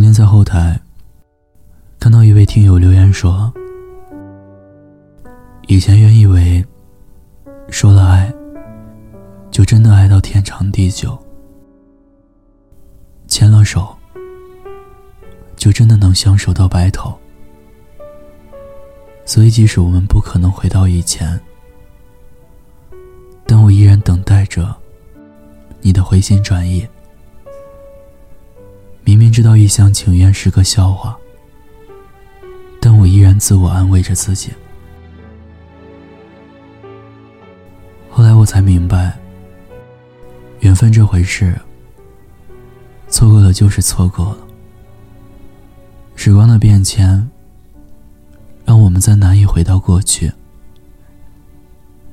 今天在后台看到一位听友留言说：“以前原以为说了爱，就真的爱到天长地久；牵了手，就真的能相守到白头。所以，即使我们不可能回到以前，但我依然等待着你的回心转意。”知道一厢情愿是个笑话，但我依然自我安慰着自己。后来我才明白，缘分这回事，错过了就是错过了。时光的变迁，让我们再难以回到过去，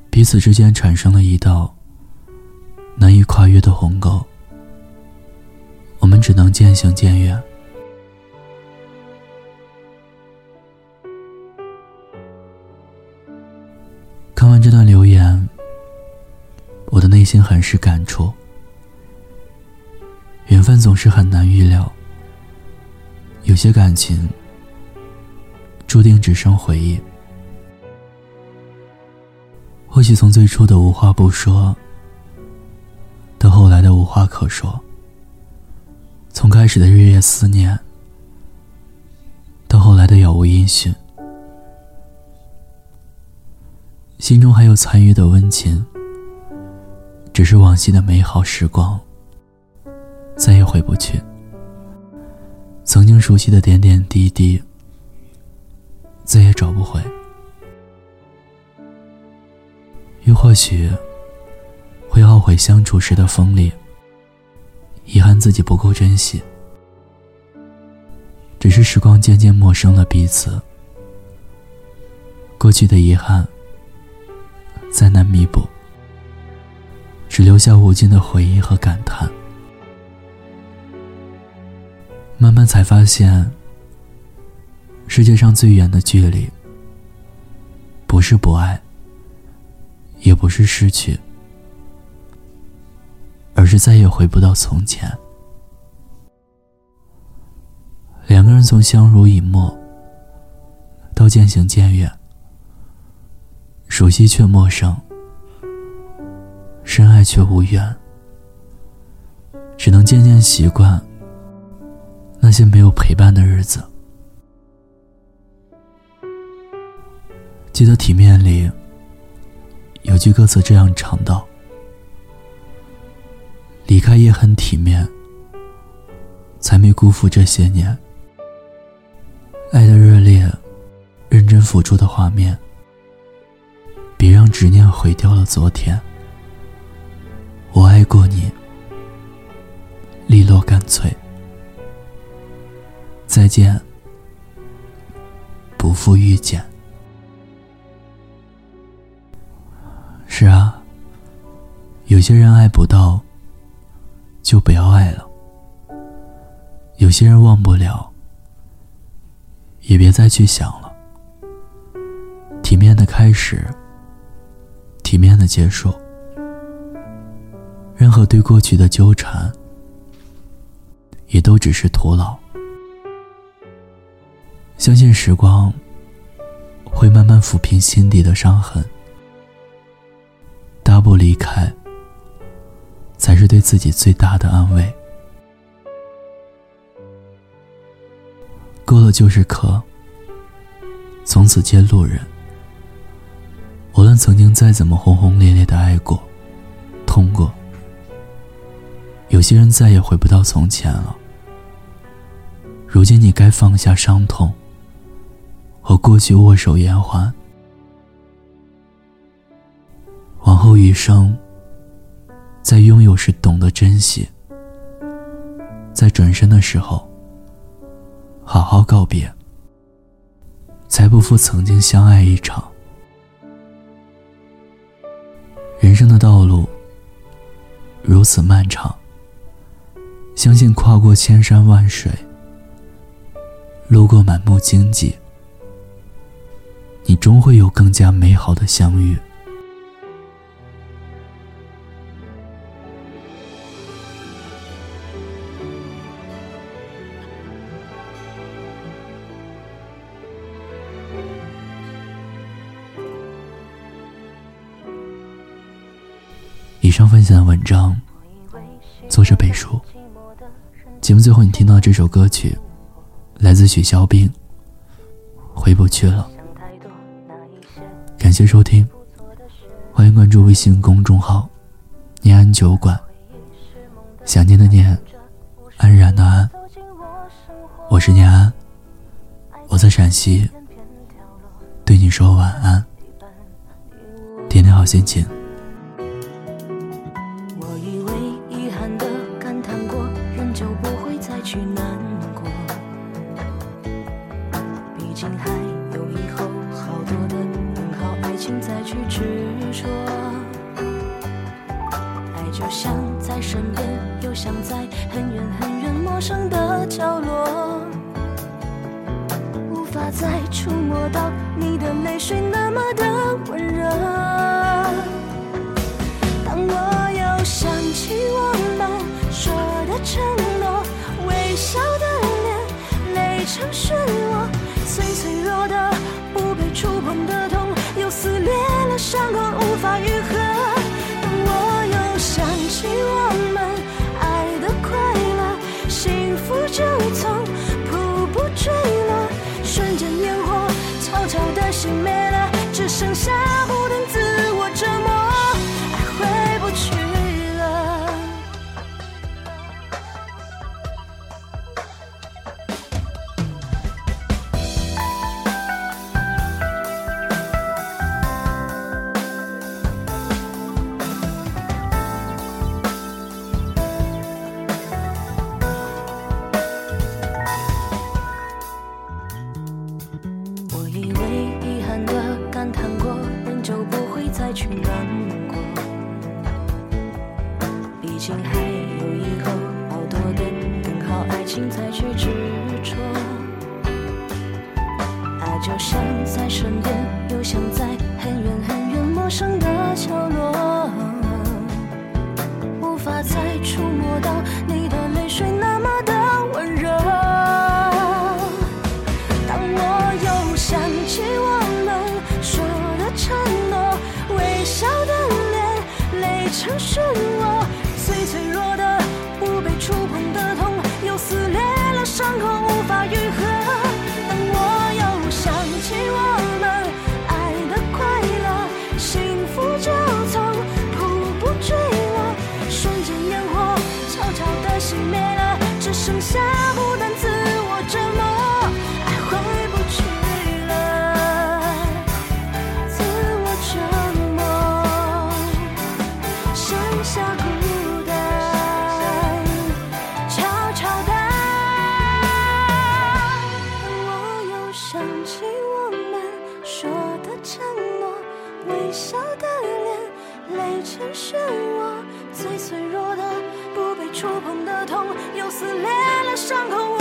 彼此之间产生了一道难以跨越的鸿沟。我们只能渐行渐远。看完这段留言，我的内心很是感触。缘分总是很难预料，有些感情注定只剩回忆。或许从最初的无话不说，到后来的无话可说。从开始的日夜思念，到后来的杳无音讯，心中还有残余的温情。只是往昔的美好时光，再也回不去。曾经熟悉的点点滴滴，再也找不回。又或许，会懊悔相处时的锋利。遗憾自己不够珍惜，只是时光渐渐陌生了彼此，过去的遗憾再难弥补，只留下无尽的回忆和感叹。慢慢才发现，世界上最远的距离，不是不爱，也不是失去。而是再也回不到从前。两个人从相濡以沫到渐行渐远，熟悉却陌生，深爱却无缘，只能渐渐习惯那些没有陪伴的日子。记得《体面》里有句歌词这样唱道。离开也很体面，才没辜负这些年爱的热烈、认真付出的画面。别让执念毁掉了昨天。我爱过你，利落干脆。再见，不负遇见。是啊，有些人爱不到。就不要爱了。有些人忘不了，也别再去想了。体面的开始，体面的结束。任何对过去的纠缠，也都只是徒劳。相信时光会慢慢抚平心底的伤痕。大步离开。是对自己最大的安慰。过了就是可，从此皆路人。无论曾经再怎么轰轰烈烈的爱过、痛过，有些人再也回不到从前了。如今你该放下伤痛，和过去握手言欢。往后余生。在拥有时懂得珍惜，在转身的时候好好告别，才不负曾经相爱一场。人生的道路如此漫长，相信跨过千山万水，路过满目荆棘，你终会有更加美好的相遇。以上分享的文章，作者北叔。节目最后你听到这首歌曲，来自许肖冰，《回不去了》。感谢收听，欢迎关注微信公众号“念安酒馆”。想念的念，安然的安。我是念安，我在陕西，对你说晚安，天天好心情。就像在身边，又像在很远很远陌生的角落。无法再触摸到你的泪水那么的温热。当我又想起我们说的承诺，微笑的脸，泪成漩涡，最脆弱的不被触碰的痛，又撕裂了伤口无法愈合。希望心还有以后，好多的等好爱情再去执着。爱就像在身边，又像在很远很远陌生的就从瀑布坠落，瞬间烟火悄悄地熄灭了，只剩下孤单自我折磨，爱回不去。了，自我折磨，剩下孤呈现我，最脆弱的，不被触碰的痛，又撕裂了伤口。